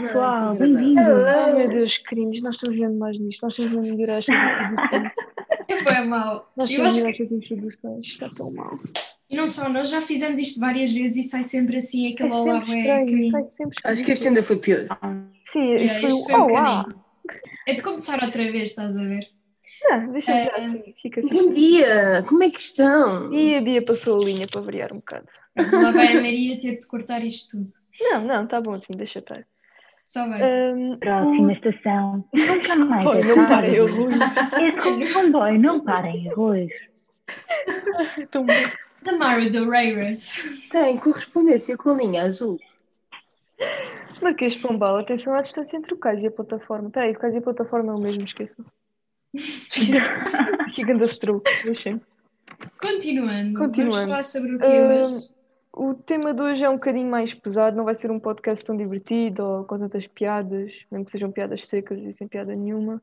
Olá pessoal, bem-vindos. Ai meu Deus, queridos, nós estamos vendo mais nisto. Nós estamos a melhorar esta introdução. Foi mal. Nós Eu estamos a melhorar estas introduções. Está tão mal. E não só, nós já fizemos isto várias vezes e sai sempre assim É aquele olá é estranho, sai sempre Acho que este ainda foi pior. Sim, Yeah, isto foi foi um o olá. bocadinho. É de começar outra vez, estás a ver? Não, deixa É. já assim, fica Bom assim. dia, como é que estão? E a Bia passou a linha para variar um bocado. Lá vai a Maria ter de cortar isto tudo. Não, não, está bom assim, deixa estar. Só vai. Ahm, Próxima estação. Nunca mais é não parem, eu Rui. Este comboio, não parem. Tão bom. Tamara do Reiras. Tem correspondência com a linha azul. Marquês de Pombal, atenção à distância entre o cais e a plataforma. Espera aí, o cais e a plataforma é o mesmo, esqueçam. Que grande stroke, deixem. Continuando. Continuando. Vamos falar sobre o que Ahm, hoje? O tema de hoje é um bocadinho mais pesado, não vai ser um podcast tão divertido ou com tantas piadas, mesmo que sejam piadas secas e sem piada nenhuma.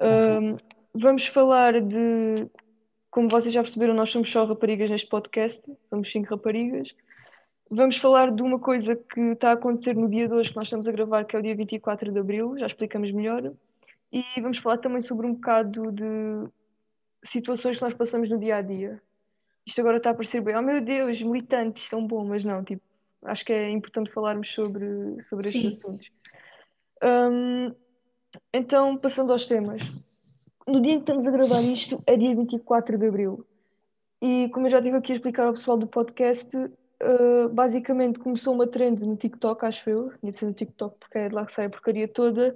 Ahm, vamos falar de, como vocês já perceberam, nós somos só raparigas neste podcast, somos cinco raparigas. Vamos falar de uma coisa que está a acontecer no dia de hoje, que nós estamos a gravar, que é o dia 24 de Abril, já explicamos melhor. E vamos falar também sobre um bocado de situações que nós passamos no dia a dia. Isto agora está a parecer bem, oh meu Deus, militantes, tão bom, mas não, tipo, acho que é importante falarmos sobre, sobre estes assuntos. Hum, então, passando aos temas. No dia em que estamos a gravar isto, é dia 24 de Abril. E como eu já estive aqui a explicar ao pessoal do podcast, uh, basicamente começou uma trend no TikTok, acho eu, tinha de ser no TikTok porque é de lá que sai a porcaria toda,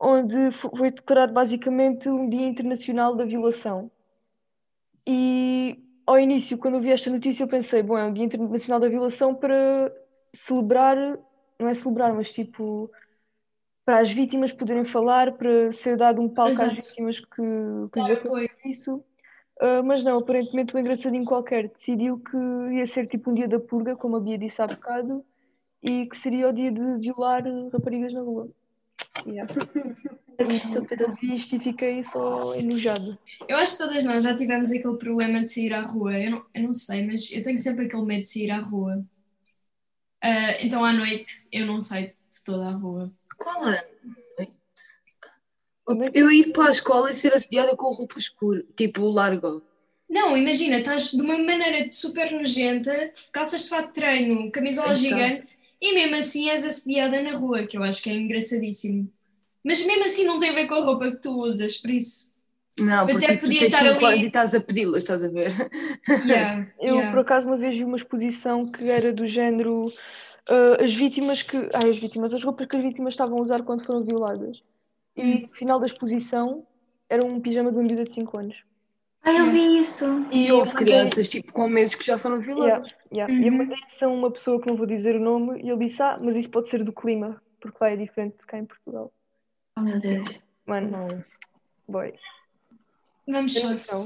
onde fo- foi declarado basicamente um Dia Internacional da Violação. E ao início, quando eu vi esta notícia, eu pensei, bom, é um Dia Internacional da Violação para celebrar, não é celebrar, mas tipo, para as vítimas poderem falar, para ser dado um palco às Exato. vítimas que, que lhes Dar aconteceu isso. Ah, mas não, aparentemente um engraçadinho qualquer decidiu que ia ser tipo um dia da purga, como a Bia disse há bocado, e que seria o dia de violar raparigas na rua. Yeah. Que estúpido. Eu vi isto e fiquei só enojada. Eu acho que todas nós já tivemos aquele problema de sair à rua. Eu não, eu não sei, mas eu tenho sempre aquele medo de sair à rua. Ah, então à noite eu não saio de toda a rua. Qual é que- Eu ir para a escola e ser assediada com roupa escura, tipo larga. Não, imagina, estás de uma maneira super nojenta, calças de fato de treino, camisola Então. gigante, e mesmo assim és assediada na rua, que eu acho que é engraçadíssimo. Mas mesmo assim não tem a ver com a roupa que tu usas, por isso. Não, Eu porque até tipo, tu podia estar 5 ali. e estás a pedi-las, estás a ver? Yeah, Eu, yeah. por acaso, uma vez vi uma exposição que era do género ah, as vítimas que. Ai, as vítimas, as roupas que as vítimas estavam a usar quando foram violadas. E Hum. no final da exposição era um pijama de uma miúda de 5 anos. Ai, eu vi isso. E houve crianças tipo com meses que já foram violadas. Yeah, yeah. E eu Uhum. mandei a uma pessoa que não vou dizer o nome e ele disse: Ah, mas isso pode ser do clima, porque lá é diferente de cá em Portugal. Oh, meu Deus. Mano, não. Boy. Vamos só.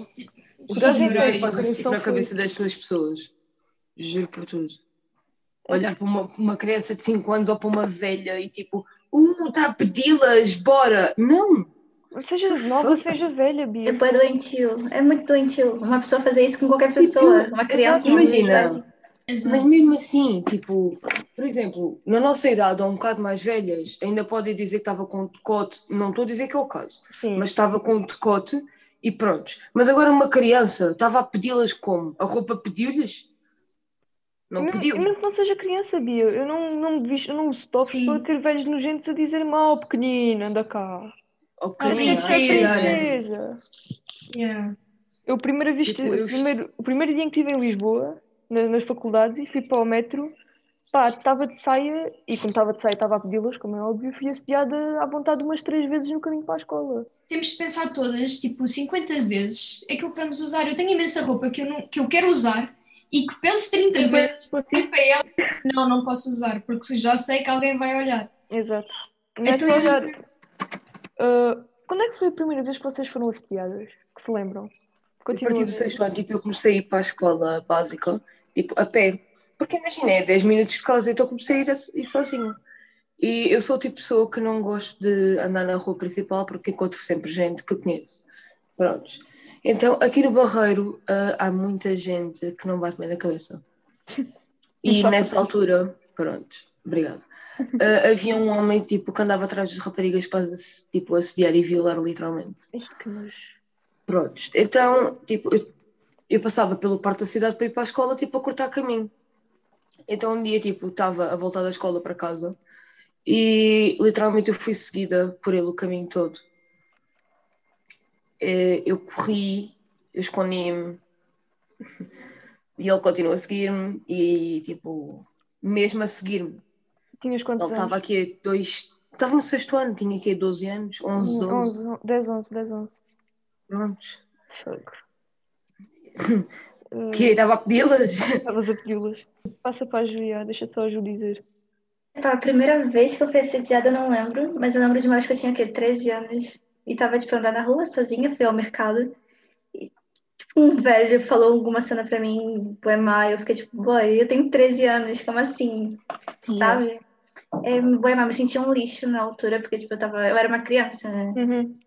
Coragem tem, passa tipo na cabeça destas pessoas. Juro por tudo. Olhar para uma, uma criança de 5 anos ou para uma velha e tipo, uh, está a pedi-las, bora! Não! Seja nova, seja velha, Bia. É bem doentio. É muito doentio. Uma pessoa fazer isso com qualquer pessoa. Uma criança. Imagina. Mas mesmo assim, tipo, por exemplo, na nossa idade ou um bocado mais velhas, ainda podem dizer que estava com decote, não estou a dizer que é o caso, Sim. mas estava com decote e pronto. Mas agora uma criança estava a pedi-las como? A roupa pediu-lhes? Não Mesmo- pediu. Mesmo que não seja criança, Bia, eu não, não me visto, eu não Sim. para ter velhos nojentos a dizer mal, pequenina, anda cá. Oh, Ah. Princesa. Yeah. Eu, primeira vista, Tipo, eu o, primeiro, o primeiro dia em que estive em Lisboa, na- nas faculdades, e fui para o metro, pá, estava de saia, e como estava de saia estava a pedi-las, como é óbvio, fui assediada à vontade umas três vezes no caminho para a escola. Temos de pensar todas, tipo, 50 vezes aquilo que vamos usar. Eu tenho imensa roupa que eu, não, que eu quero usar e que penso 30 vezes. Tipo E para ela, não, não posso usar, porque já sei que alguém vai olhar. Exato. Não é Então, só olhar. Ah, quando é que foi a primeira vez que vocês foram assediadas? Que se lembram? A partir Continua. do sexto ano, tipo, eu comecei a ir para a escola básica, tipo, a pé. Porque imagina, é 10 minutos de casa, então comecei a ir, a- ir sozinha. E eu sou o tipo de pessoa que não gosto de andar na rua principal porque encontro sempre gente que conheço. Prontos. Então, aqui no Barreiro ah, há muita gente que não bate bem na cabeça. E nessa altura, pronto, Obrigada. Ah, havia um homem tipo, que andava atrás das raparigas para tipo, assediar e violar literalmente. Prontos. Então, tipo, eu, eu passava pelo parque da cidade para ir para a escola, tipo, a cortar caminho. Então um dia, tipo, estava a voltar da escola para casa e literalmente eu fui seguida por ele o caminho todo. Eh, Eu corri, eu escondi-me e ele continuou a seguir-me e, tipo, mesmo a seguir-me, Tinhas ele quantos anos? estava aqui a dois... Estava no sexto ano, tinha aqui 12 anos, 11, 12, 11, 10, 11, 10, 11. prontos. Fogo. Que estava a pedi-las. Estavas a pedi-las. Passa para a Julia, deixa só a Ju dizer. Epá, a primeira vez que eu fui assediada eu não lembro, mas eu lembro de uma vez que eu tinha, o quê, 13 anos. E tava, tipo, andando na rua sozinha, fui ao mercado. E, tipo, um velho falou alguma cena pra mim, poema, eu fiquei tipo, boy, eu tenho 13 anos, como assim? Sabe? É, poema, me sentia um lixo na altura, porque, tipo, eu tava, eu era uma criança, né? Uhum.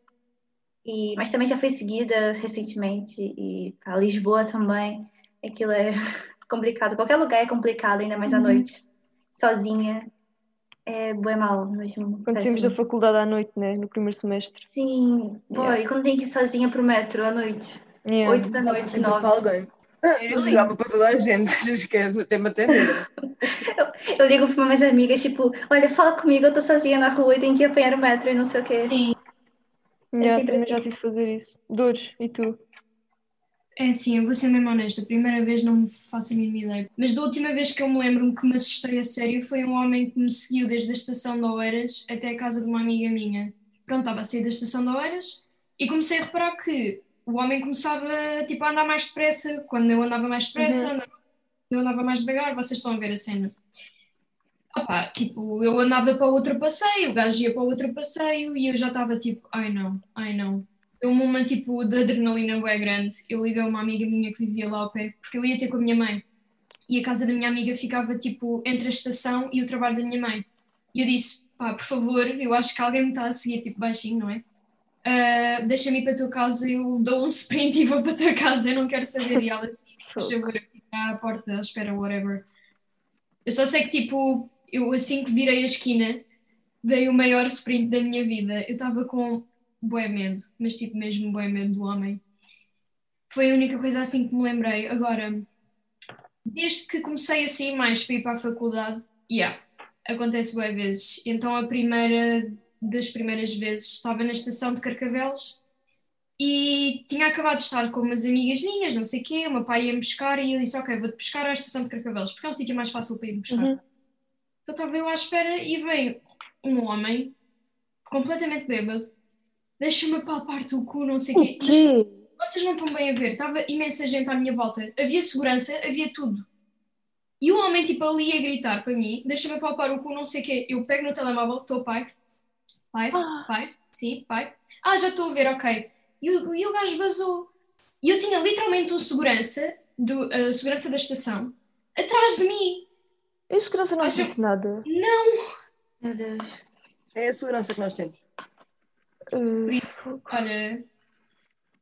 E, mas também já fui seguida recentemente, e a Lisboa também. Aquilo é complicado. Qualquer lugar é complicado, ainda mais à Uhum. noite. Sozinha. É bué mal mesmo. Quando saímos da faculdade à noite, né? No primeiro semestre. Sim, boy, Yeah. quando tem que ir sozinha pro metro à noite. Yeah. Oito da noite, nove. Eu ligava para toda a gente, esquece, até me atender. Eu ligo para minhas amigas, tipo, olha, fala comigo, eu tô sozinha na rua e tenho que apanhar o metro e não sei o quê. Sim, Yeah, sempre também já assim. tive que fazer isso. Dores, e tu? é assim, eu vou ser mesmo honesta. A primeira vez não me faço a mínima ideia. Mas da última vez que eu me lembro que me assustei a sério foi um homem que me seguiu desde a estação de Oeiras até a casa de uma amiga minha. Pronto, estava a sair da estação de Oeiras e comecei a reparar que o homem começava tipo, a andar mais depressa. Quando eu andava mais depressa, andava- eu andava mais devagar. Vocês estão a ver a cena. Opa, tipo, eu andava para outro passeio, o gajo ia para outro passeio e eu já estava tipo, ai não, ai não. Deu-me uma tipo de adrenalina bem grande. Eu liguei a uma amiga minha que vivia lá ao pé, porque eu ia ter com a minha mãe. E a casa da minha amiga ficava tipo entre a estação e o trabalho da minha mãe. E eu disse, pá, por favor, eu acho que alguém me está a seguir, tipo baixinho, não é? Ah, Deixa-me ir para a tua casa, eu dou um sprint e vou para a tua casa, eu não quero saber. E ela assim, fico à porta, à espera, whatever. Eu só sei que tipo, eu assim que virei a esquina, dei o maior sprint da minha vida. Eu estava com bué medo, mas tipo mesmo bué medo do homem. Foi a única coisa assim que me lembrei. Agora, desde que comecei a sair mais para ir para a faculdade, yeah, acontece bué vezes. Então a primeira das primeiras vezes estava na estação de Carcavelos e tinha acabado de estar com umas amigas minhas, não sei o quê, o meu pai ia-me buscar e eu disse, ok, vou-te buscar à estação de Carcavelos, porque é um sítio mais fácil para ir buscar. Uhum. Então estava eu à espera e vem um homem completamente bêbado, deixa-me palpar-te o cu, não sei o quê. O Mas vocês não estão bem a ver, estava imensa gente à minha volta, havia segurança, havia tudo. E o homem, tipo, ali a gritar para mim, deixa-me palpar o cu, não sei o quê. Eu pego no telemóvel, estou pai, pai, Ah. pai, sim, pai. Ah, já estou a ver, ok. E o, e o gajo vazou. E eu tinha literalmente um segurança, do, uh, segurança da estação, atrás de mim. Eu segurança não disse nada. Meu Deus. É a segurança que nós temos. Uh, Por isso, olha.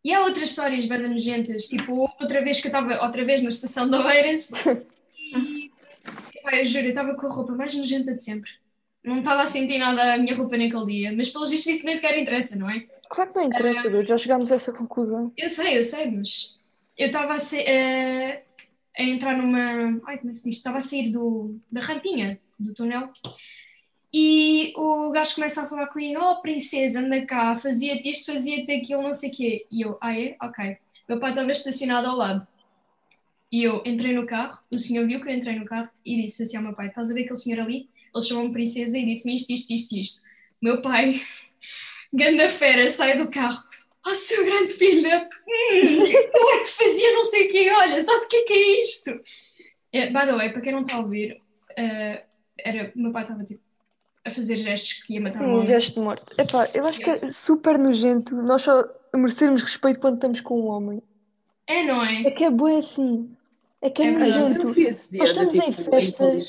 E há outras histórias bem nojentas, tipo, outra vez que eu estava outra vez na estação de Oeiras e epá, eu juro, eu estava com a roupa mais nojenta de sempre. Não estava a sentir nada a minha roupa naquele dia, mas pelos vistos isso nem sequer interessa, não é? claro que não interessa, Deus. Já chegámos a essa conclusão. Eu sei, eu sei, mas eu estava a, eh, a entrar numa. Ai, como é que se diz? Estava a sair do, da rampinha do túnel e o gajo começa a falar comigo: Oh, princesa, anda cá, fazia-te isto, fazia-te aquilo, não sei o quê. E eu, ah, é? Ok. Meu pai estava estacionado ao lado. E eu entrei no carro, o senhor viu que eu entrei no carro e disse assim ao meu pai: Estás a ver aquele senhor ali? Ele chamou-me princesa e disse-me isto, isto, isto, isto. Meu pai, ganda fera, sai do carro. Oh, seu grande filho. Hum, eu é te fazia não sei o quê, olha, só se o que é que é isto? É, by the way, para quem não está a ouvir, eh, era, meu pai estava tipo a fazer gestos que ia matar um Sim, homem. gesto de morte. Epá, eu acho que é super nojento nós só merecermos respeito quando estamos com um homem. É, não é? É que é bom assim. É que é, É verdade. Eu nojento. fui assediada, Nós estamos em tipo, em festas.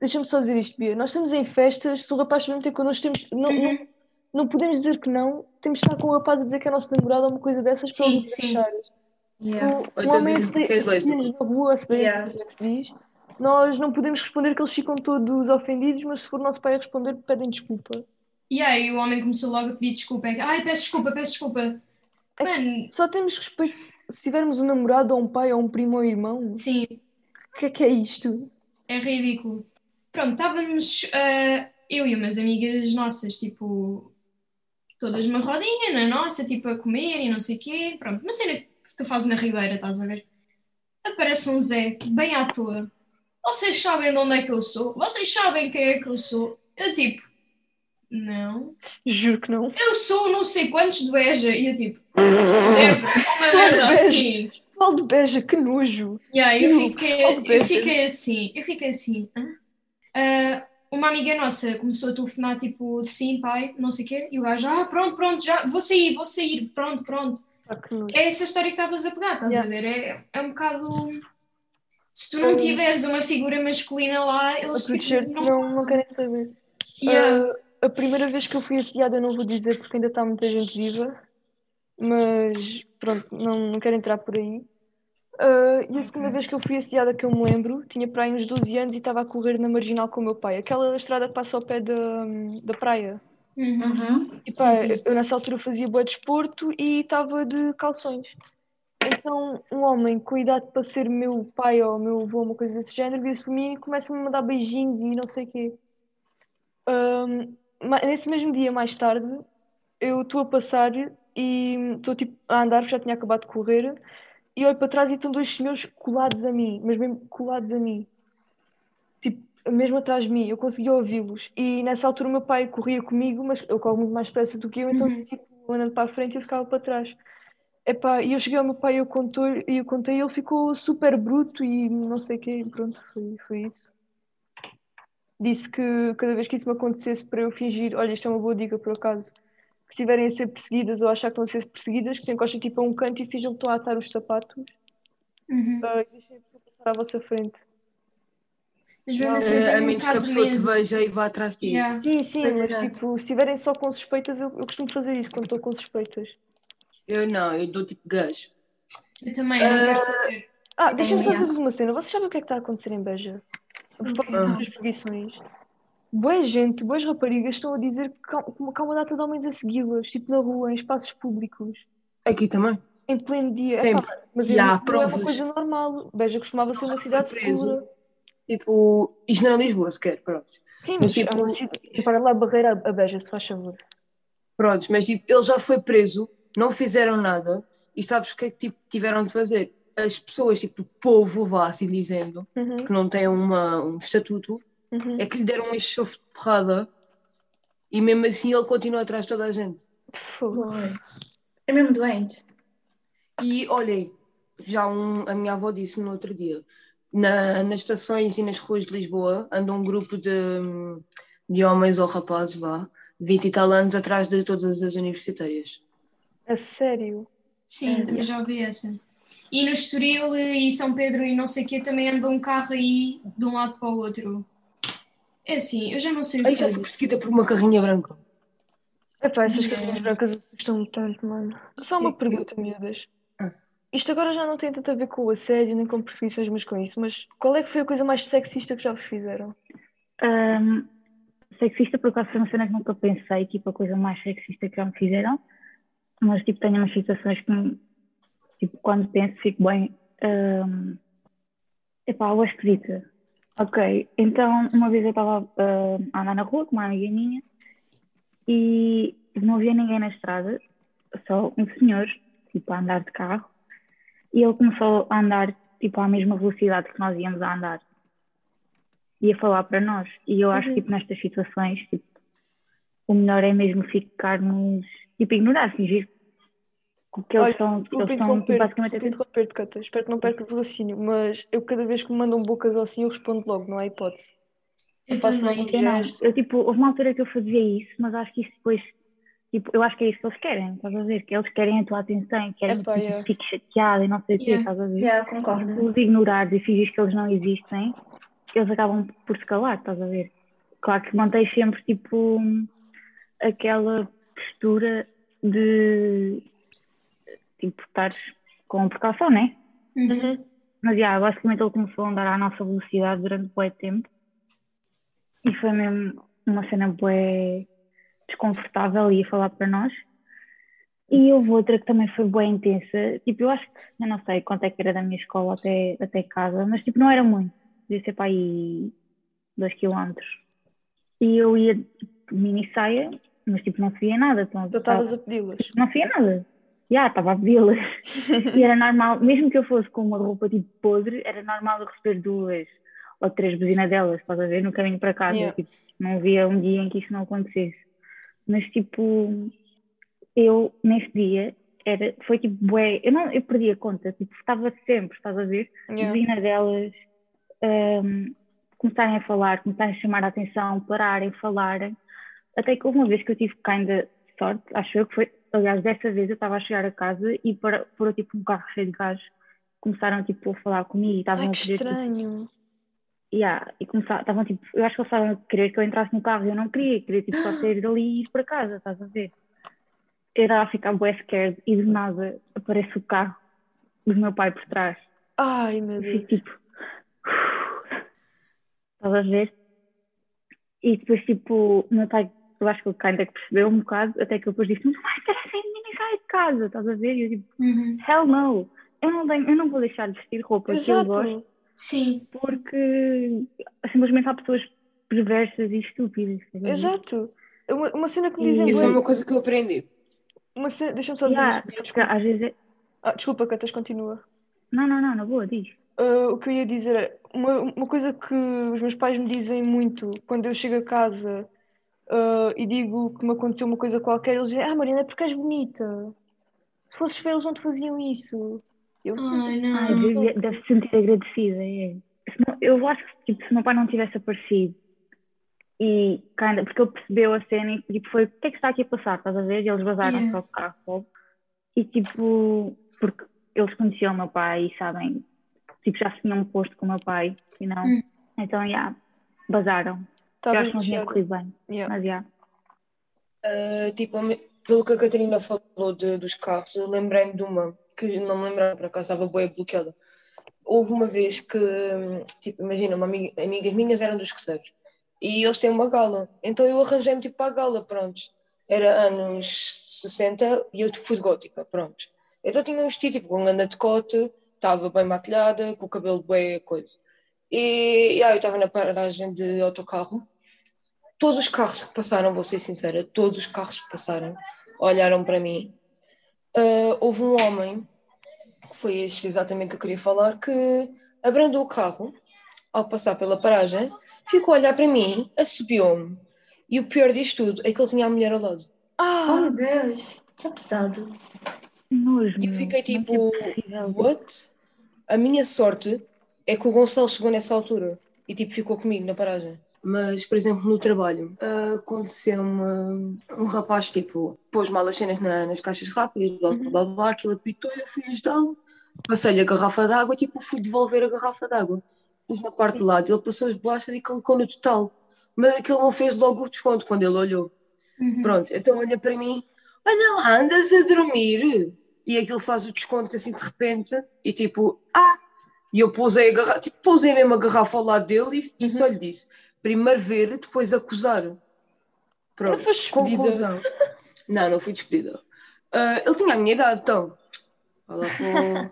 Deixa-me só dizer isto, Bia. Nós estamos em festas, se o rapaz vem ter connosco, temos, não, Uhum. não, não podemos dizer que não. Temos de estar com o rapaz a dizer que é nosso namorado ou uma coisa dessas para Sim, sim. Yeah. O, Ou o então homem que na rua, se bem Yeah. que se diz, Nós não podemos responder que eles ficam todos ofendidos, mas se for o nosso pai a responder, pedem desculpa. E aí o homem começou logo a pedir desculpa. É Ai, peço desculpa, peço desculpa. É Mano, Só temos respeito se tivermos um namorado ou um pai ou um primo ou um irmão. sim, O que é que é isto? é ridículo. Pronto, estávamos ah, eu e umas amigas nossas, tipo, todas numa rodinha, na nossa, tipo, a comer e não sei o quê. Pronto, uma cena que tu fazes na Ribeira, estás a ver? Aparece um Zé, bem à toa. Vocês sabem de onde é que eu sou? Vocês sabem quem é que eu sou? Eu, tipo, não. Juro que não. Eu sou não sei quantos de Beja. E eu, tipo, never, uma merda assim. Falo de beja, que nojo. Yeah, eu, fiquei, eu fiquei assim, eu fiquei assim. Ah, uma amiga nossa começou a telefonar, tipo, sim, pai, não sei o quê, e o gajo, ah, pronto, pronto, já, vou sair, vou sair, pronto, pronto. Ah. É essa história que estavas a pegar, estás Yeah. a ver? É, é um bocado. Se tu não tiveres uma figura masculina lá, eles tipo, proteger-te não, não querem saber. Yeah. Ah, a primeira vez que eu fui assediada, eu não vou dizer porque ainda está muita gente viva, mas pronto, não, não quero entrar por aí. Ah, e a segunda vez que eu fui assediada, que eu me lembro, tinha para aí uns 12 anos e estava a correr na marginal com o meu pai, aquela estrada que passa ao pé da, da praia. Uhum. Uhum. E pá, Sim, sim. eu nessa altura fazia boa desporto e estava de calções. Então, um homem com idade para ser meu pai ou meu avô, uma coisa desse género, vira-se para mim e começa-me a mandar beijinhos e não sei o quê. Ahm, ma- nesse mesmo dia, mais tarde, eu estou a passar e estou tipo a andar, porque já tinha acabado de correr, e olho para trás e estão dois senhores colados a mim, mas mesmo colados a mim. Tipo, mesmo atrás de mim, eu conseguia ouvi-los. E nessa altura o meu pai corria comigo, mas ele corre muito mais depressa do que eu, então Uhum. tipo, andando para a frente e eu ficava para trás. Epá, e eu cheguei ao meu pai e eu contei, e eu contei, ele ficou super bruto e não sei o quê, e pronto, foi, foi isso. Disse que cada vez que isso me acontecesse para eu fingir, olha, isto é uma boa dica por acaso, que estiverem a ser perseguidas ou achar que estão a ser perseguidas, que se encostem tipo a um canto e finjam que estão a atar os sapatos Uhum. ah, e deixem a pessoa passar à vossa frente. Mas mesmo assim, Eh, a menos que a pessoa te veja e vá atrás de ti. Yeah. Sim, sim, Pois, mas exato. tipo, se estiverem só com suspeitas, eu, eu costumo fazer isso quando estou com suspeitas. Eu não, eu dou tipo gajo. Eu também, eu não quero Ah, saber. Ah, deixa-me só dizer-vos uma cena. Vocês sabem o que é que está a acontecer em Beja? A propósito Ah. das. Boa gente, boas raparigas estão a dizer que há, uma data de homens a segui-las, tipo na rua, em espaços públicos, Aqui também. em pleno dia. Sempre. Mas E há não é uma provas. coisa normal. Beja costumava ser uma cidade foi preso. segura. Tipo, isto não é Lisboa sequer, pronto. Sim, Mas, mas é uma tipo- cidade. Para lá a barreira a Beja, se faz favor. Pronto, mas tipo, ele já foi preso, não fizeram nada, e sabes o que é que tipo, tiveram de fazer? As pessoas, tipo, do povo, vá assim dizendo, Uhum, que não têm uma, um estatuto, uhum. é que lhe deram um enxofre de porrada, e mesmo assim ele continua atrás de toda a gente. Fogo. É mesmo doente. E olhem, já um, a minha avó disse no outro dia, na- nas estações e nas ruas de Lisboa anda um grupo de, de homens ou rapazes, vá, 20 e tal anos atrás de todas as universitárias. A sério. Sim, É, também já ouvi essa. E no Estoril e São Pedro e não sei o quê também anda um carro aí de um lado para o outro. É assim, eu já não sei o Aí já fui perseguida por uma carrinha branca. Epá, essas Yeah. carinhas brancas assustam-me tanto, mano. Só uma pergunta, miúdas. Ah. Isto agora já não tem tanto a ver com o assédio nem com perseguições, mas com isso. Mas qual é que foi a coisa mais sexista que já vos fizeram? Ahm, sexista, por acaso, foi uma cena que nunca pensei, tipo, a coisa mais sexista que já me fizeram. Mas, tipo, tenho umas situações que, tipo, quando penso, fico bem. Um, epá, água esquisita. Ok, então, uma vez eu estava ah, a andar na rua com uma amiga minha e não havia ninguém na estrada, só um senhor, tipo, a andar de carro. E ele começou a andar, tipo, à mesma velocidade que nós íamos a andar e a falar para nós. E eu acho que tipo, nestas situações, tipo, o melhor é mesmo ficarmos, tipo, ignorar, fingir que eles Olha, Desculpa eles interromper, basicamente a desculpa interromper-te, Cata. Espero que não percas o raciocínio, mas eu cada vez que me mandam bocas assim, eu respondo logo, não há hipótese. Eu Faço também. Eu não, eu tipo, houve uma altura que eu fazia isso, mas acho que isso depois, tipo, eu acho que é isso que eles querem, estás a ver? Que eles querem a tua atenção, querem Epá, que yeah. tu fiques chateada e não sei o quê, Yeah. estás a ver? Já, concordo. Se os ignorares e fingires que eles não existem, eles acabam por se calar, estás a ver? Claro que mantens sempre, tipo, aquela postura de, tipo, estares com precaução, né? Uhum. Uhum. Mas, já, basicamente ele começou a andar à nossa velocidade durante bué tempo. E foi mesmo uma cena bué desconfortável e ia falar para nós. E houve outra que também foi bem intensa. Tipo, eu acho que, eu não sei quanto é que era da minha escola até, até casa, mas tipo, não era muito. Devia ser para aí dois quilómetros. E eu ia, tipo, mini saia, mas tipo, não se via nada. Então, Tu estavas a pedi-las. não via nada. Já, estava a pedi-las. e era normal, mesmo que eu fosse com uma roupa tipo podre, era normal eu receber duas ou três buzinadelas, estás a ver, no caminho para casa. Yeah. Tipo, não havia um dia em que isso não acontecesse. Mas tipo, eu nesse dia era, foi tipo, bué, eu, não, eu perdi a conta, tipo, estava sempre, estás a ver, Yeah. buzinadelas, hum, começarem a falar, começarem a chamar a atenção, pararem, falarem. Até que houve uma vez que eu tive kinda sorte, acho eu que foi, aliás, dessa vez eu estava a chegar a casa e para, por tipo um carro cheio de gás, começaram tipo a falar comigo e estavam a que querer tipo, estranho. Yeah, e começaram, estavam tipo, eu acho que eles estavam a querer que eu entrasse no carro e eu não queria, queria tipo só sair dali e ir para casa, estás a ver? Eu estava a ficar bué scared e de nada aparece o carro do meu pai por trás. Ai, meu Eu Deus. fico tipo, estás a ver? E depois tipo, o meu pai, eu acho que ele ainda que percebeu um bocado, até que eu depois disse, não vai ter e sai de casa, estás a ver? E eu tipo, Uhum. hell no, eu não, tenho, eu não vou deixar de vestir roupa que eu gosto Exato. Sim, porque simplesmente há pessoas perversas e estúpidas. ver? Exato. É Uma, uma cena que me dizem. Isso é uma coisa que eu aprendi. Uma cena... Deixa-me só dizer Yeah, isto. Desculpa, às vezes é... ah, desculpa Catas, continua. Não, não, não, na boa, diz. Ah, o que eu ia dizer é uma, uma coisa que os meus pais me dizem muito quando eu chego a casa ah, e digo que me aconteceu uma coisa qualquer, eles dizem: Ah, Mariana, é porque és bonita. Se fosses feia, eles não te faziam isso. Eu, ai Ai, não. devia- deve se sentir agradecida. É. Se não- eu acho que tipo, se o meu pai não tivesse aparecido e kinda, porque ele percebeu a cena e tipo, foi o que é que está aqui a passar, estás a ver? E eles vazaram Yeah. só de carro. E tipo, porque eles conheciam o meu pai e sabem, tipo, já se tinham posto com o meu pai e não. Hum. Então, já, vazaram. Acho que não tinha corrido bem, Yeah. mas já. Uh, tipo, pelo que a Catarina falou de- dos carros, eu lembrei-me de uma que não me lembrava, por acaso estava bem bloqueada. Houve uma vez que, tipo, imagina, uma amiga, amigas minhas eram dos terceiros e eles têm uma gala, então eu arranjei-me tipo para a gala, pronto. Era anos 60 e eu fui de gótica, pronto. Então tinha um vestido tipo com um grande decote, estava bem maquilhada, com o cabelo bem coisa. E, e aí eu estava na paragem de autocarro todos os carros que passaram, vou ser sincera, todos os carros que passaram olharam para mim. Ah, houve um homem, que foi este exatamente que eu queria falar, que abrandou o carro ao passar pela paragem, ficou a olhar para mim, assobiou-me. E o pior disto tudo é que ele tinha a mulher ao lado. Oh, Ah, meu Deus, que pesado. Nojo, E eu fiquei é tipo, é what? A minha sorte é que o Gonçalo chegou nessa altura e tipo ficou comigo na paragem. Mas, por exemplo, no trabalho, ah, aconteceu-me um rapaz, tipo, pôs mal as cenas na- nas caixas rápidas, blá blá blá, blá aquilo apitou e eu fui ajudá-lo. Passei-lhe a garrafa d'água e tipo, fui devolver a garrafa d'água. Pus na parte de lado, ele passou as bolachas e colocou no total. Mas aquilo não fez logo o desconto quando ele olhou. Uhum. Pronto, então olha para mim, olha lá, andas a dormir. E aquilo faz o desconto assim de repente, e tipo, ah! E eu pousei a garrafa, tipo, pousei mesmo a garrafa ao lado dele e, e só lhe disse: primeiro ver, depois acusar. Pronto, conclusão. Não, não fui despedida. Ah, ele tinha a minha idade, então. Fala com.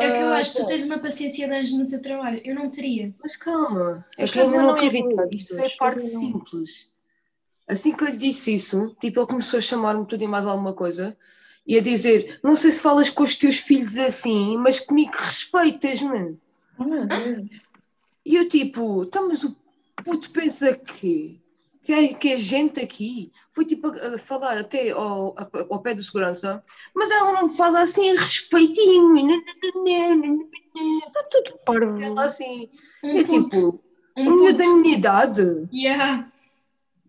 É que eu Ah, acho que tu pá, tens uma paciência de anjo no teu trabalho. Eu não teria. Mas calma, é Mas que ainda faz-me não não acabou. Isto é parte não- simples. Assim que eu lhe disse isso, tipo, ele começou a chamar-me tudo e mais alguma coisa e a dizer: Não sei se falas com os teus filhos assim, mas comigo respeitas-me. Oh. E eu, tipo, tá, mas o puto pensa que. Que é, que é gente aqui, foi tipo a, a falar até ao, a- ao pé do segurança, mas ela não fala assim, respeitinho, está tudo parvo. ela assim, Um é puto. tipo, Um miúdo da minha idade, Yeah.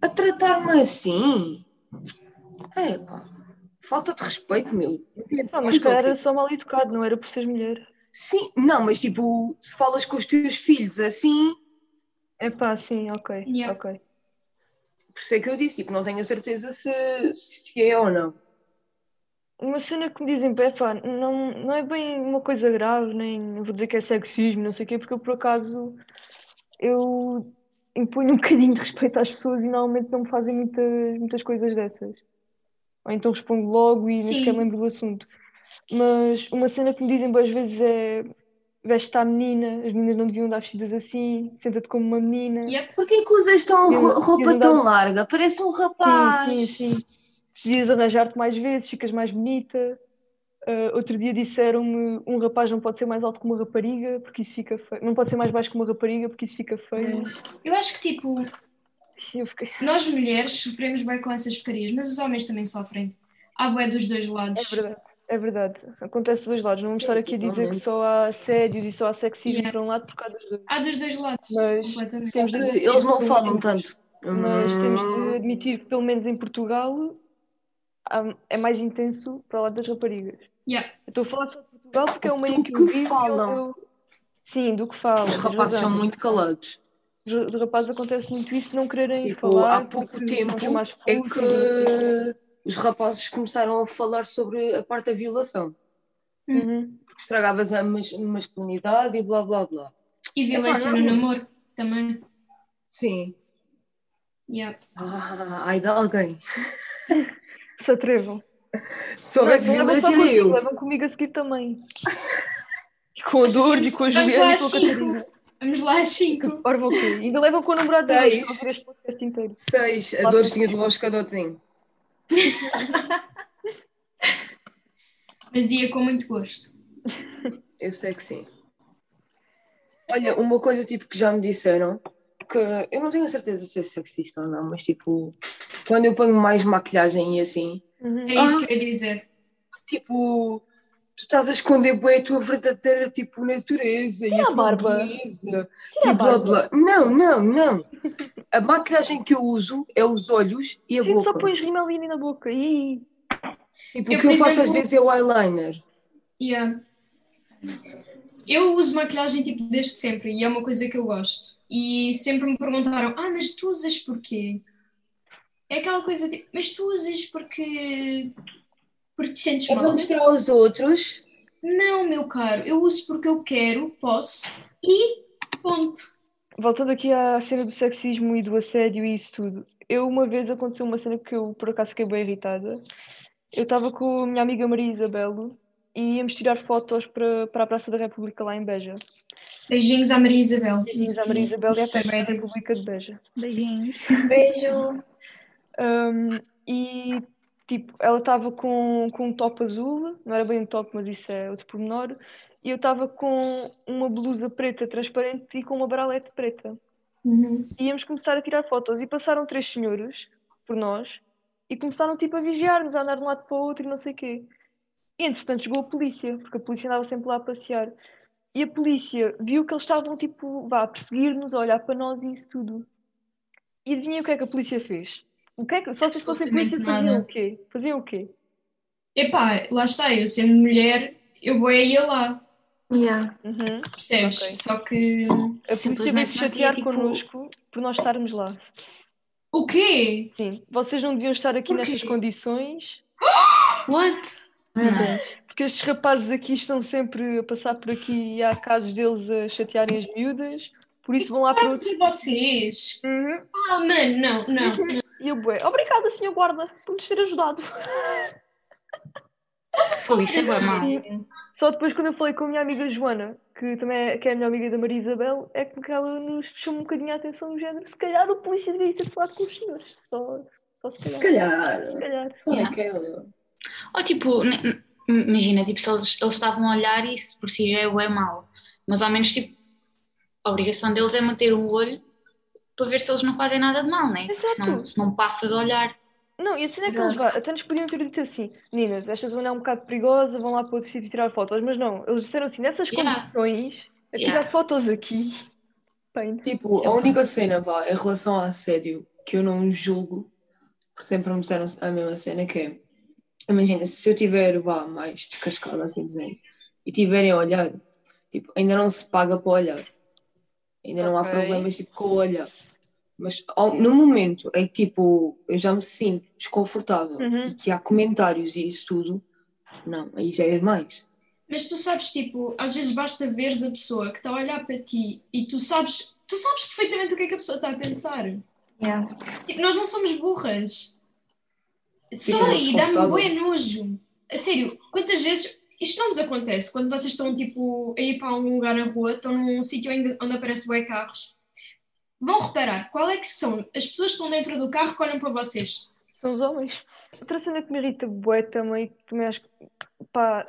a tratar-me assim. É, pá. Falta de respeito, meu. Ah, mas calhar era só mal educado, não era por ser mulher. Sim, não, mas tipo, se falas com os teus filhos assim, É pá, sim, ok. Yeah. ok. por isso é que eu disse, tipo, não tenho a certeza se, se é ou não. uma cena que me dizem, pá, pá, não, não é bem uma coisa grave, nem vou dizer que é sexismo, não sei o quê, porque eu por acaso eu imponho um bocadinho de respeito às pessoas e normalmente não me fazem muitas, muitas coisas dessas. Ou então respondo logo e nem sequer lembro do assunto. Mas uma cena que me dizem boas vezes é veste à menina, as meninas não deviam andar vestidas assim, senta-te como uma menina. Yep. Porquê que usas tão roupa eu tão larga? Parece um rapaz. Sim, sim, sim. Devias arranjar-te mais vezes, ficas mais bonita. Ah, outro dia disseram-me um rapaz não pode ser mais alto que uma rapariga porque isso fica feio. Não pode ser mais baixo que uma rapariga porque isso fica feio. Eu acho que, tipo, eu fiquei. nós mulheres sofremos bem com essas porcarias, mas os homens também sofrem. Há bué dos dois É lados. verdade, é verdade. Acontece dos dois lados. Não vamos estar aqui a dizer que só há assédios e só há sexismo Yeah. para um lado por causa dos dois. Há dos dois lados, Mas completamente. temos de eles não falam tanto. Mas temos Hum, de admitir que, pelo menos em Portugal, é mais intenso para o lado das raparigas. Yeah. Eu estou a falar só de Portugal porque é o meio Do em que eu que vivo. e falam. eu- Sim, do que falam. Os rapazes são muito calados. Os rapazes acontece muito isso não quererem Tipo, falar. há pouco tempo é que os rapazes começaram a falar sobre a parte da violação. Uhum. Porque estragavas a mas- masculinidade e blá blá blá. E violência no namoro também. Sim. Yeah. Ah, ai de alguém. Se atrevam. Se houvesse violência, era contigo, eu. levam comigo a seguir também. E com a dor e com a Vamos Juliana lá e às com a cinco. Catarina. Vamos lá às 5. Ora, vou quê? Ainda levam com o namorado deles Seis. inteiro. Seis. A Lá dores tem- tinha de levar o escadotezinho. Mas ia com muito gosto. Eu sei que sim. Olha, uma coisa tipo que já me disseram, que eu não tenho a certeza se é sexista ou não, mas tipo, quando eu ponho mais maquilhagem e assim, Uhum. Era isso que eu ia dizer. tipo, tu estás a esconder bem a tua verdadeira tipo natureza e a a tua barba. beleza Tira e blá barba. blá. Não, não, não. A maquilhagem que eu uso é os olhos e a Sim, só boca. pões rimelina na boca. Tipo, Eu, o que eu faço às vezes é o eyeliner. Yeah. Eu uso maquilhagem tipo desde sempre e é uma coisa que eu gosto. E sempre me perguntaram: Ah, mas tu usas porquê? É aquela coisa tipo, mas tu usas porque. porque te sentes É para mal? mostrar aos outros. Não, meu caro, eu uso porque eu quero, posso e ponto. Voltando aqui à cena do sexismo e do assédio e isso tudo. Eu uma vez aconteceu uma cena que eu por acaso fiquei bem irritada. Eu estava com a minha amiga Maria Isabelo e íamos tirar fotos para, para a Praça da República lá em Beja. Beijinhos à Maria Isabel. Beijinhos à Maria Isabel e à Praça da República de Beja. Beijinhos. Beijo. Um, e tipo, ela estava com, com um top azul, não era bem um top, mas isso é outro pormenor, eu estava com uma blusa preta transparente e com uma bralete preta. Uhum. E íamos começar a tirar fotos e passaram três senhores por nós e começaram tipo a vigiar-nos, a andar de um lado para o outro e não sei o quê. E entretanto chegou a polícia, porque a polícia andava sempre lá a passear. E a polícia viu que eles estavam tipo, vá, a perseguir-nos, a olhar para nós e isso tudo. E adivinha o que é que a polícia fez? O que é que, se vocês fossem polícia, Absolutamente faziam nada. o quê? Faziam o quê? Epá, lá está, eu sendo mulher, eu vou ia lá, Yeah. Uhum. percebes? Ok. Só que. A polícia veio se chatear tipo- connosco por nós estarmos lá. O quê? Sim, vocês não deviam estar aqui nestas condições. What? Meu Não. Deus. Porque estes rapazes aqui estão sempre a passar por aqui e há casos deles a chatearem as miúdas, por isso vão lá para outro. ser vocês. Uhum. Ah, mano, não, não. E eu, bué, obrigada, senhor guarda, por nos ter ajudado. Pô, isso é bué mau. E só depois, quando eu falei com a minha amiga Joana, que também é, que é a minha amiga da Maria Isabel, é que ela nos puxou um bocadinho a atenção no género. Se calhar o polícia devia ter falado com os senhores. Só, só se Se calhar. calhar. Se calhar. Só Yeah. naquela. Ou tipo, imagina, tipo, se eles, eles estavam a olhar e isso por si já é mau. Mas ao menos, tipo, a obrigação deles é manter um olho para ver se eles não fazem nada de mal, né? Senão, se não passa de olhar. Não, e a cena é que eles vá, até nos podiam ter dito assim, meninas, esta zona é um bocado perigosa, vão lá para outro sítio tirar fotos, mas não, eles disseram assim, nessas Yeah. condições, a tirar Yeah. fotos aqui. Bem, Tipo, a única cena, vá, em relação ao assédio, que eu não julgo, porque sempre me disseram a mesma cena, que é, imagina, se eu tiver, vá, mais descascada, assim dizendo, e tiverem a olhar, tipo, ainda não se paga para olhar. Ainda não há problemas, tipo, com o olhar. Mas ao- no momento em que, tipo, eu já me sinto desconfortável Uhum. e que há comentários e isso tudo, não, aí já é mais. Mas tu sabes, tipo, às vezes basta veres a pessoa que está a olhar para ti e tu sabes, tu sabes perfeitamente o que é que a pessoa está a pensar. Yeah. Tipo, nós não somos burras. Fica Só aí dá-me bué nojo. A sério, quantas vezes. Isto não vos acontece quando vocês estão tipo a ir para um lugar na rua, estão num sítio onde, onde aparece bué carros. Vão reparar qual é que são as pessoas que estão dentro do carro que olham para vocês. São os homens. Outra cena que me irrita bué também, que também acho que, pá,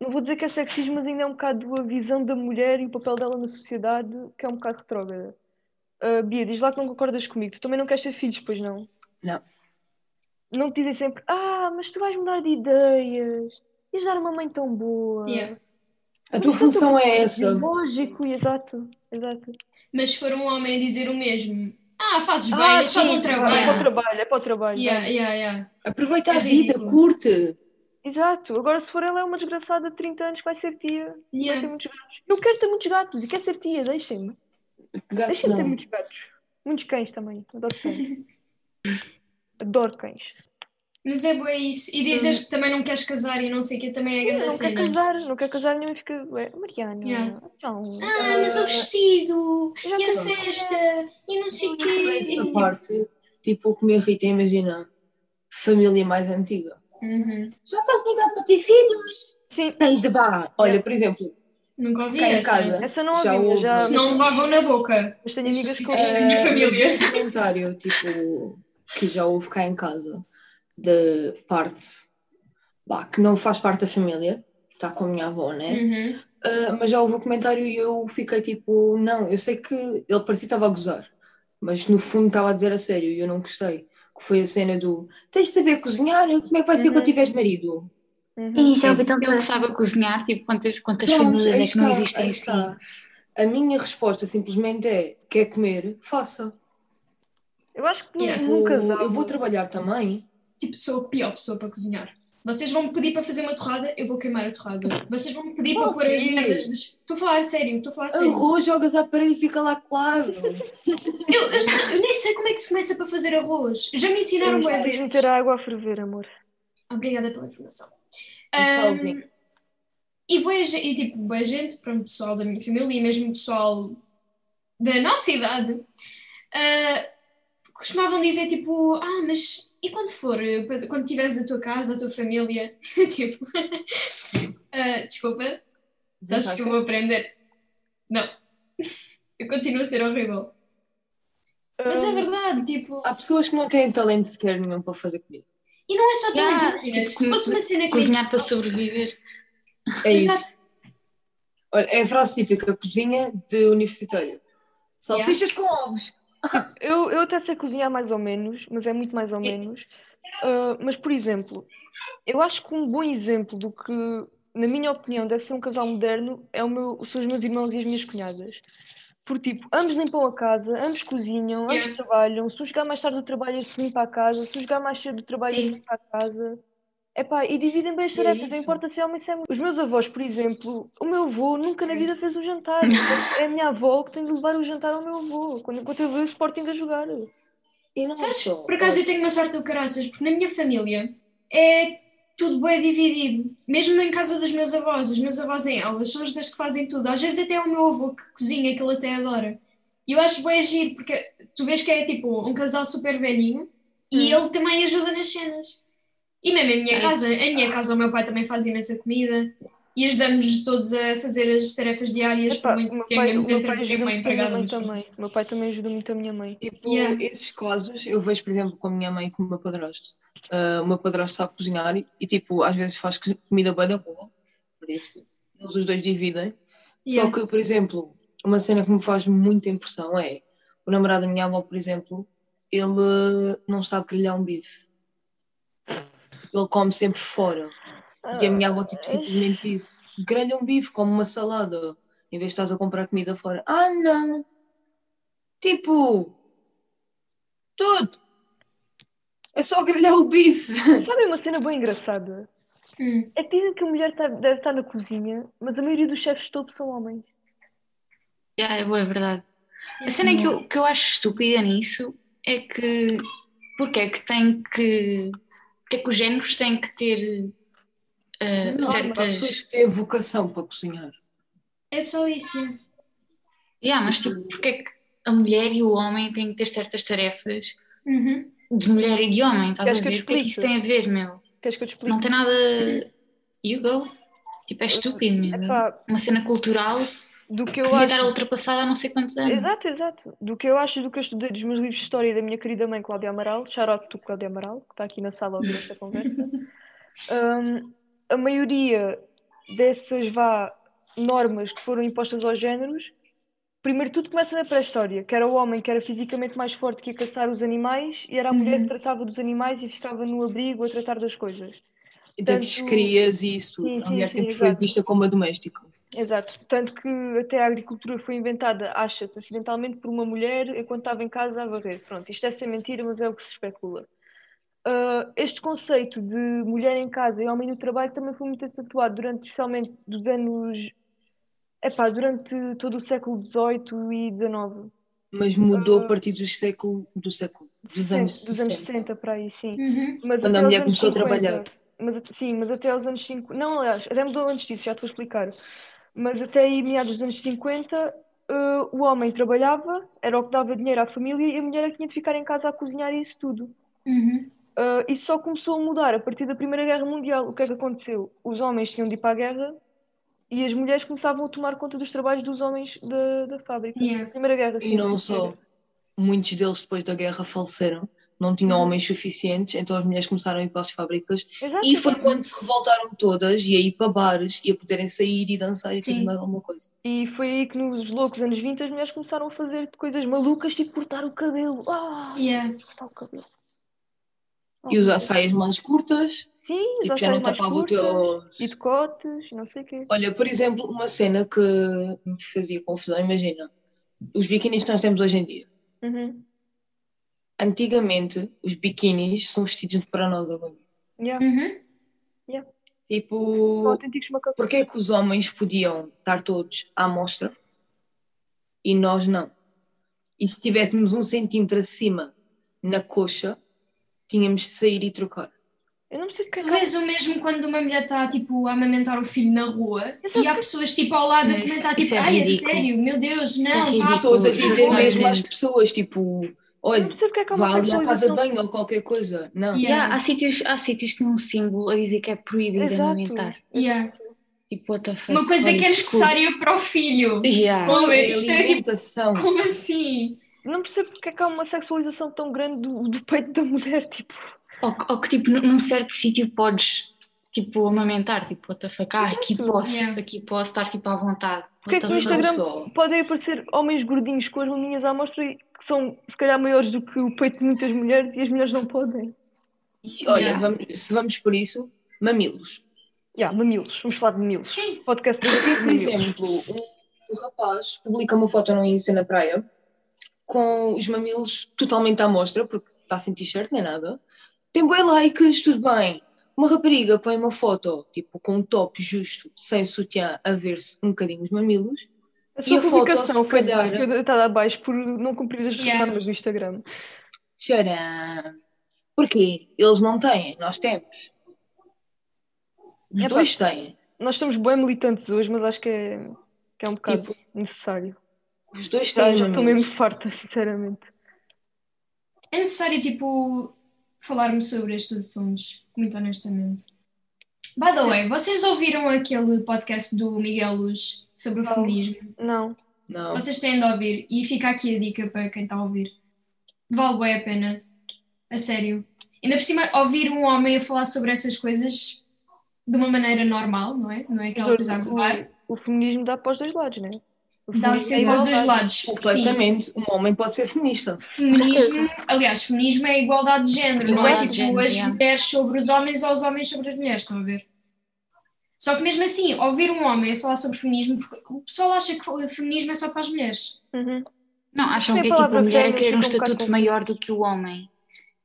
não vou dizer que é sexismo, mas ainda é um bocado a visão da mulher e o papel dela na sociedade, que é um bocado retrógrada. Ah, Bia, diz lá que não concordas comigo. Tu também não queres ter filhos, pois não? Não. Não te dizem sempre, ah, mas tu vais mudar de ideias. Ias dar uma mãe tão boa. Yeah. A tua função é papel essa. Lógico, exato, exato. Mas se for um homem a dizer o mesmo, ah, fazes bem, Ah, é só sim, bom É para o trabalho. trabalho, é para o trabalho. Yeah, vamos. yeah, yeah. Aproveita É a vida, ridículo. curte. Exato. Agora, se for ela, é uma desgraçada de 30 anos que vai ser tia. Vai ter muitos gatos. Eu quero ter muitos gatos e quero ser tia, deixem-me. Deixem-me ter não. muitos gatos. Muitos cães também. Adoro cães. Adoro cães. Mas é boa isso. E dizes que também não queres casar e não sei o que também é Sim, grande não quero cena. casar, não quero casar, nenhuma fica. Ué, Mariana. Yeah. Então. Ah, mas o vestido já e a festa e não sei o Essa quê. parte, tipo, o que me irrita, imagina, família mais antiga. Uhum. Já estás com idade para ter filhos? Sim, Tens de vá. Olha, por exemplo, Nunca ouvi essa. casa, essa não já havia, houve já. Se não levavam na boca. Mas tenho amigas que Isto é ouvem. minha eh, família. um comentário, tipo, que já houve cá em casa, de parte, bah, que não faz parte da família, está com a minha avó, né? Uhum. Uh, mas já houve um comentário e eu fiquei tipo, não, eu sei que ele parecia que estava a gozar, mas no fundo estava a dizer a sério e eu não gostei. Que foi a cena do tens de saber cozinhar, como é que vai ser Uhum. quando tiveres marido? Uhum. Ih, já ouvi Eu tanto que essa. sabe cozinhar, tipo, quantas, quantas Pronto, famílias aí é que não está, existem aí assim? está. A minha resposta simplesmente é: quer comer? Faça. Eu acho que Yeah. Vou- casal. eu vou trabalhar também. Tipo, sou a pior pessoa para cozinhar. Vocês vão me pedir para fazer uma torrada, eu vou queimar a torrada. Vocês vão me pedir para pôr as merdas. das- Estou a falar a sério, estou a falar a sério. Arroz, jogas à parede e fica lá claro. Eu, eu eu nem sei como é que se começa para fazer arroz. Já me ensinaram de vezes. meter a água a ferver, amor. Obrigada pela informação. Um e, boa, e tipo, boa gente, para o pessoal da minha família e mesmo pessoal da nossa idade, ah, costumavam dizer tipo, ah, mas e quando for, eh, quando tiveres a tua casa, a tua família, tipo, ah, desculpa, achas que eu vou aprender? Não, eu continuo a ser horrível. Mas é verdade, tipo, Há pessoas que não têm talento sequer nenhum para fazer comida. e não é só Yeah, imagina, tipo, se fosse uma cena que Cozinhar para sobreviver. É isso. Exato. Olha, é a frase típica: cozinha de universitário. Salsichas com ovos. Eu, eu até sei cozinhar mais ou menos, mas é muito mais ou menos. Ah, mas, por exemplo, eu acho que um bom exemplo do que, na minha opinião, deve ser um casal moderno é o meu, são os meus irmãos e as minhas cunhadas. Porque, tipo, ambos limpam a casa, ambos cozinham, ambos Yeah. trabalham. Se um chegar mais tarde do trabalho, se limpa a casa. Se um chegar mais cedo do trabalho, Sim. limpa a casa. Epá, e dividem bem as é tarefas, não isso. importa se é homem ou se é mulher. Os meus avós, por exemplo, o meu avô nunca na vida fez um jantar. É a minha avó que tem de levar o jantar ao meu avô, quando, enquanto eu vejo o Sporting a jogar. E não Sabes, só. por acaso eu tenho uma sorte do caraças, porque na minha família é tudo bem dividido. Mesmo em casa dos meus avós, os meus avós em Elvas são os das que fazem tudo. Às vezes até é o meu avô que cozinha, que ele até adora. E eu acho bem agir, porque tu vês que é tipo um casal super velhinho e ele também ajuda nas cenas. E mesmo em minha É. casa, em minha casa o meu pai também faz imensa comida e ajudamos todos a fazer as tarefas diárias, Epá, por muito que tenhamos meu entre pai eu e ajuda uma muito a minha empregada. mãe mas- também. O meu pai também ajuda muito a minha mãe. Tipo, Yeah. esses casos eu vejo, por exemplo, com a minha mãe e com o meu padrasto. Ah, o meu padrasto sabe cozinhar e, e, tipo, às vezes faz co- comida bem da boa. Por isso, eles os dois dividem. Yeah. Só que, por exemplo, uma cena que me faz muita impressão é o namorado da minha avó, por exemplo, ele não sabe grelhar um bife. Ele come sempre fora. E a minha avó tipo, simplesmente disse: grelha um bife, come uma salada, em vez de estás a comprar comida fora. Ah, não! Tipo, tudo! É só grelhar o bife. Sabe uma cena bem engraçada? Hum. É que dizem que a mulher tá- deve estar na cozinha, mas a maioria dos chefes de topo são homens. Yeah, é boa, é verdade. A cena que eu, que eu acho estúpida nisso é que porque é que tem que porque é que os géneros têm que ter uh, Não, certas. pessoas que têm vocação para cozinhar. É só isso. Yeah, mas tipo, porque é que a mulher e o homem têm que ter certas tarefas Uhum. de mulher e de homem? Estás Queres a ver? O que é que isso tem a ver, meu? Queres que eu te explique? Não tem nada. You go. Tipo, é estúpido, meu. Uma cena cultural do que eu devia acho. estar ultrapassada há não sei quantos anos. Exato, exato. Do que eu acho do que eu estudei dos meus livros de história e da minha querida mãe Cláudia Amaral, shout tu Cláudia Amaral, que está aqui na sala ouvir esta conversa, hum, a maioria dessas vá, normas que foram impostas aos géneros, primeiro tudo começa na pré-história, que era o homem que era fisicamente mais forte que ia caçar os animais e era a mulher que tratava dos animais e ficava no abrigo a tratar das coisas. E das Tanto- crias e isso. Sim, a sim, mulher sim, sempre foi exato. vista como a doméstica. Exato, tanto que até a agricultura foi inventada, acha-se, acidentalmente por uma mulher enquanto estava em casa a varrer. Pronto, isto deve ser mentira, mas é o que se especula. Ah, este conceito de mulher em casa e homem no trabalho também foi muito acentuado durante, especialmente dos anos. Epá, durante todo o século XVIII e XIX. Mas mudou Ah. a partir do século, do século, dos anos dos anos 60. 70 para aí, sim. Uhum. Mas Quando a mulher começou a 50, trabalhar. Mas, sim, mas até aos anos 50. Não, aliás, até mudou antes disso, já te vou explicar. Mas até aí, meados dos anos 50, eh, o homem trabalhava, era o que dava dinheiro à família e a mulher é que tinha de ficar em casa a cozinhar e isso tudo. Uhum. Eh, isso só começou a mudar a partir da Primeira Guerra Mundial. O que é que aconteceu? Os homens tinham de ir para a guerra e as mulheres começavam a tomar conta dos trabalhos dos homens da, da fábrica. Yeah. Primeira Guerra, sim. E não só. Muitos deles depois da guerra faleceram. Não tinham Uhum. homens suficientes, então as mulheres começaram a ir para as fábricas. E foi quando se revoltaram todas e a ir para bares e a poderem sair e dançar e Sim. tudo mais alguma coisa. E foi aí que nos loucos anos 20 as mulheres começaram a fazer coisas malucas, tipo cortar o cabelo. Ah, Yeah. cortar o cabelo. E usar saias mais curtas, Sim, tipo, já não tapava o curtas teu. e decotes, não sei o quê. Olha, por exemplo, uma cena que me fazia confusão, imagina, os biquinis que nós temos hoje em dia. Uhum. Antigamente, os biquinis são vestidos para nós. Yeah. Uhum. São Tipo. Porquê é que os homens podiam estar todos à mostra e nós não? E se tivéssemos um centímetro acima na coxa, tínhamos de sair e trocar. Eu não percebo porque é Tu que vês o mesmo quando uma mulher está tipo, a amamentar o filho na rua e há pessoas tipo ao lado a comentar tipo, é ai, é sério, meu Deus, é não, tá ridículo. Pessoas a dizer mesmo às pessoas, tipo, olha, é vá ali à casa de banho ou qualquer coisa. Não. Yeah. Yeah, há, sítios, há sítios que têm um símbolo a dizer que é proibido Exato. amamentar. Yeah. Tipo, what the fuck? Uma coisa Olha, que é necessária para o filho. Yeah. Como é? Isto é tipo, como assim? Não percebo porque é que há uma sexualização tão grande do, do peito da mulher, tipo. Ou, que- ou que tipo, num- certo sítio podes tipo amamentar, tipo, what the fuck? Ah, aqui posso, Yeah. aqui posso estar tipo à vontade. Porque é que no? Instagram podem aparecer homens gordinhos com as maminhas à mostra e que são se calhar maiores do que o peito de muitas mulheres e as mulheres não podem. E olha, Yeah. vamos- se vamos por isso, mamilos. Já, mamilos, vamos falar de mamilos. Sim. Podcast de Por mamilos. exemplo, um, um rapaz publica uma foto no Insta na praia com os mamilos totalmente à mostra, porque está sem t-shirt nem nada. Tem bem likes, tudo bem. Uma rapariga põe uma foto, tipo, com um top justo, sem sutiã, a ver-se um bocadinho os mamilos. A E sua a foto, publicação foi calhar- foi deitada abaixo por não cumprir as Yeah. normas do Instagram. Tcharam! Porquê? Eles não têm, nós temos. Os Epá. dois têm. Nós estamos bem militantes hoje, mas acho que é, que é um bocado Tipo, necessário. Os dois têm já estou mesmo farta, sinceramente. É necessário, tipo, falarmos sobre estes assuntos, muito honestamente. By the way, vocês ouviram aquele podcast do Miguel Luz sobre o Não. feminismo? Não. Não. Vocês têm de ouvir. E fica aqui a dica para quem está a ouvir. Vale bem a pena. A sério. Ainda por cima, ouvir um homem a falar sobre essas coisas de uma maneira normal, não é? Não é aquela coisa a o, o feminismo dá para os dois lados, não é? Dá feminismo é sempre aos dois lados. Sim. Completamente. Um homem pode ser feminista. Feminismo, aliás, feminismo é igualdade de género, não é Igualdade de tipo género, as mulheres sobre os homens ou os homens sobre as mulheres, estão a ver? Só que mesmo assim, ouvir um homem a falar sobre feminismo, porque o pessoal acha que o feminismo é só para as mulheres. Uhum. Não, acham a que é tipo a mulher a fêmea querer um um estatuto maior do que o homem.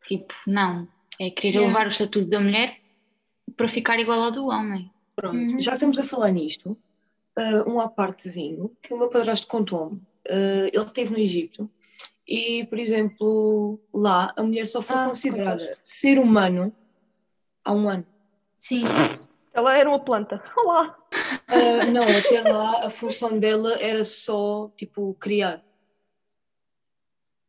Tipo, não. É querer Yeah. elevar o estatuto da mulher para ficar igual ao do homem. Pronto, Uhum. já estamos a falar nisto. uh, um à partezinho que o meu padrasto contou-me. Uh, ele esteve no Egito e, por exemplo, lá a mulher só foi Ah, considerada ser humano há um ano. Sim. Ela era uma planta. Olá! Ah, não, até lá a função dela era só, tipo, criar.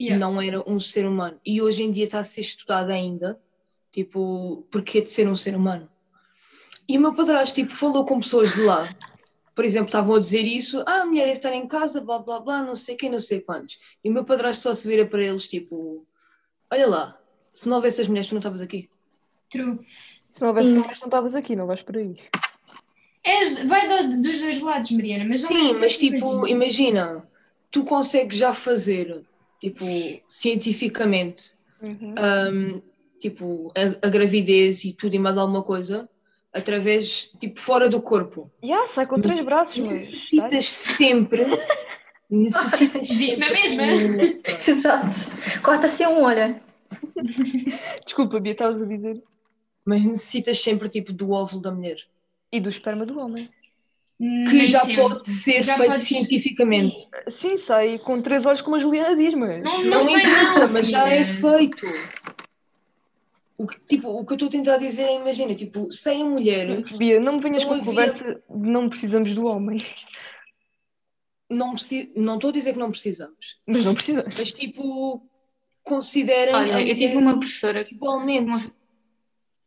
Yeah. Não era um ser humano. E hoje em dia está a ser estudado ainda, tipo, porquê de ser um ser humano. E o meu padrasto, tipo, falou com pessoas de lá. Por exemplo, estavam a dizer isso, ah, a mulher deve estar em casa, blá, blá, blá, não sei quem, não sei quantos. E o meu padrasto só se vira para eles, tipo, olha lá, se não houvesse as mulheres, tu não estavas aqui. True. Se não houvesse Sim. mulheres, não estavas aqui, não vais por aí. É, vai do- dos dois lados, Mariana, mas Sim, mas tipo, imagina, tu consegues já fazer, tipo, cientificamente, Uhum. hum, tipo, a, a gravidez e tudo e mais alguma coisa, através, tipo, fora do corpo. Já, sai com três braços, mas. Necessitas sempre, necessitas Existe na mesma. um- Exato. Corta-se um olho. Desculpa, Bia, estavas a dizer. Mas necessitas sempre, tipo, do óvulo da mulher. E do esperma do homem. Que nem já sempre. pode ser Já feito podes- cientificamente. Sim, sai com três olhos como a Juliana diz, mas. Não, Não, não sei interessa, não, mas já é feito. O que, tipo, o que eu estou a tentar dizer é, imagina, tipo, sem a mulher, Bia, não me venhas Não com a havia- conversa de não precisamos do homem. não preci- não estou a dizer que não precisamos, Mas não precisamos. mas tipo, considerem a Olha, eu tive uma professora igualmente. uma-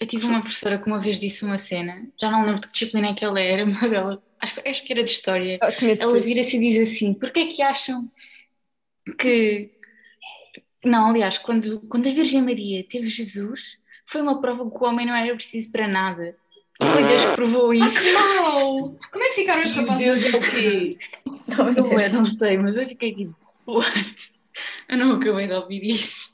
Eu tive uma professora que uma vez disse uma cena, já não lembro de que disciplina é que ela era, mas ela, acho, que- acho que era de história. Ah, Ela vira-se e diz assim: porquê é que acham que. Não, aliás, quando, quando a Virgem Maria teve Jesus, foi uma prova que o homem não era preciso para nada. E foi Deus que provou Ah, isso. que mau! Como é que ficaram os rapazes? Deus, é o quê? Meu Eu é, não sei, mas eu fiquei tipo, what? Eu não acabei de ouvir isto.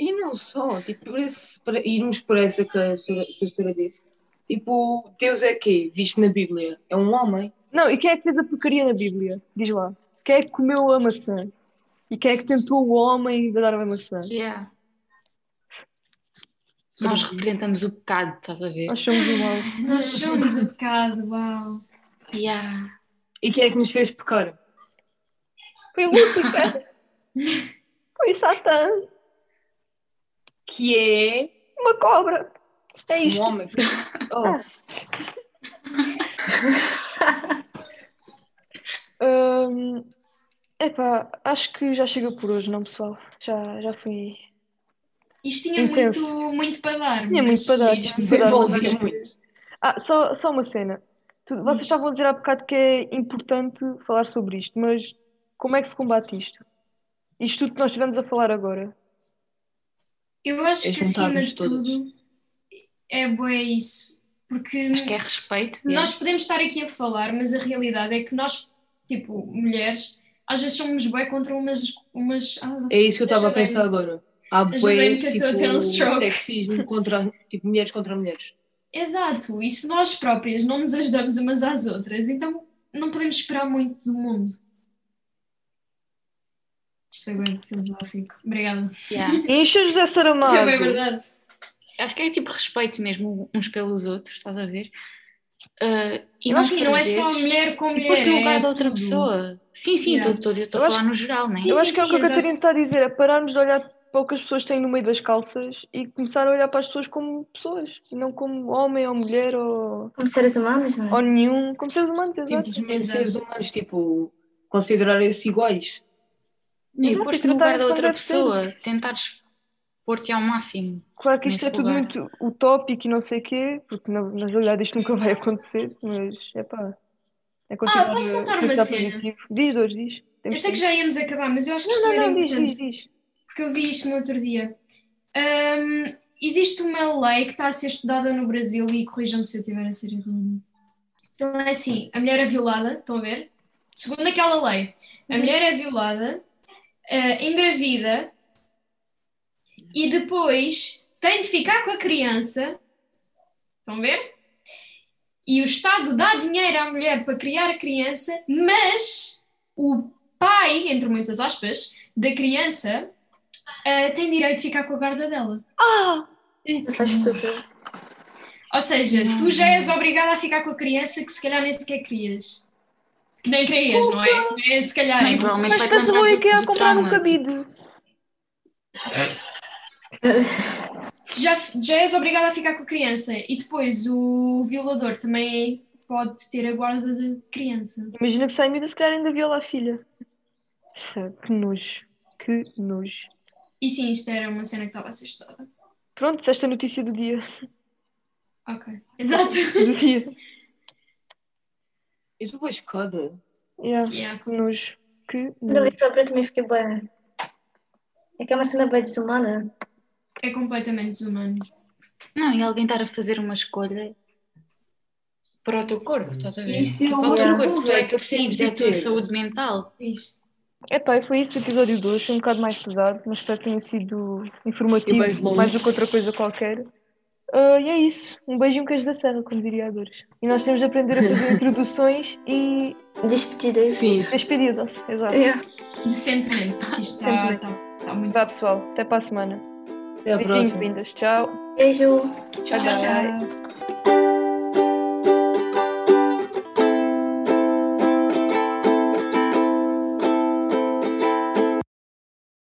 E não só, tipo, por esse, para irmos por essa que a senhora- que a senhora disse. Tipo, Deus é quê? Visto na Bíblia? É um homem? Não, e quem é que fez a porcaria na Bíblia? Diz lá. Quem é que comeu a maçã? E quem é que tentou o homem de dar a maçã? Yeah. Nós representamos o pecado, estás a ver? Nós somos o mal. Nós somos o pecado, uau. Yeah. E quem é que nos fez pecar? Foi Lúcifer. Foi Satã. Que é Uma cobra. É um isto. homem. Oh, Hum, epá, acho que já chega por hoje, não, pessoal? Já, já fui. Isto tinha Intenso. muito, muito para dar. Tinha muito para dar. isto desenvolvia muito. Ah, só, só uma cena. Vocês estavam a dizer há bocado que é importante falar sobre isto, mas como é que se combate isto? Isto tudo que nós estivemos a falar agora. Eu acho É que acima de todas. tudo é bué isso. Porque Acho que é respeito. nós podemos estar aqui a falar, mas a realidade é que nós, tipo, mulheres, às vezes somos bué contra umas. umas ah, É isso que eu estava a pensar agora. Há um tipo, stroke. sexismo contra, tipo, mulheres contra mulheres. Exato, e se nós próprias não nos ajudamos umas às outras, então não podemos esperar muito do mundo. Isto é bem filosófico. Obrigada. Yeah. Encha José Isto é bem Saramago. verdade. Acho que é tipo respeito mesmo uns pelos outros, estás a ver? Ah, e Não, nós, sim, por não é só mulher com mulher. pôs no lugar é da outra tudo. pessoa. Sim, sim, Yeah. estou Eu a acho- falar no geral, não é? Sim, Eu acho que é o que a Catarina está a dizer, é pararmos de olhar para o que as pessoas têm no meio das calças e começar a olhar para as pessoas como pessoas, e não como homem ou mulher ou, Como seres humanos, não é? ou nenhum, como seres humanos, exato. Simplesmente seres humanos, tipo, considerar-se iguais. E pôs-te no lugar da outra pessoa, tentares pôr-te ao máximo. Claro que isto é nesse tudo lugar. muito utópico e não sei o quê, porque na, na realidade isto nunca vai acontecer, mas é pá. É continuar posso contar uma cena? positivo. Diz, dois, diz. Eu sei que já íamos acabar, mas eu acho que Não, isto não, era não, importante. diz, diz. porque eu vi isto no outro dia. Ahm, existe uma lei que está a ser estudada no Brasil e corrijam-me se eu estiver a ser errado. Então é assim, a mulher é violada, estão a ver? Segundo aquela lei, a mulher é violada, ah, engravida e depois tem de ficar com a criança, estão a ver? E o Estado dá dinheiro à mulher para criar a criança, mas o pai, entre muitas aspas, da criança ah, tem direito de ficar com a guarda dela. Ah! Isso é estúpido. Ou seja, tu já és obrigada a ficar com a criança que se calhar nem sequer querias. Que nem querias, não é? Nem se calhar. Bem, é. provavelmente Mas vai é a do comprar um cabide. já, já és obrigado a ficar com a criança e depois o violador também pode ter a guarda da criança. Imagina que sai a miúda, se calhar ainda viola a filha. Que nojo. Que nojo. E sim, isto era uma cena que estava a ser estudada. Pronto, esta é a notícia do dia. Ok. Exato. Do dia. Isso foi escada. Yeah. Yeah. Que nojo. Que nojo. li sobre também fiquei boa. É que é uma cena bem desumana. É completamente desumano. Não, e alguém estar a fazer uma escolha para o teu corpo, estás a ver? Isso é para o teu corpo, tu é conversa que decides, de é a tua saúde mental. Isto. Epá, e foi isso o episódio 2, foi um bocado mais pesado, mas espero que tenha sido informativo, E mais mais do que outra coisa qualquer. Ah, e é isso, um beijo e um queijo da serra, como diria a Dores. E nós temos de aprender a fazer introduções e Despedidas. Sim. despedidas, exato. Yeah. Decentemente, porque isto está Decentemente. tá, tá muito. Vá pessoal, até para a semana. Até a Beijinhos, próxima. vindas, tchau. Beijo. Tchau, tchau, tchau.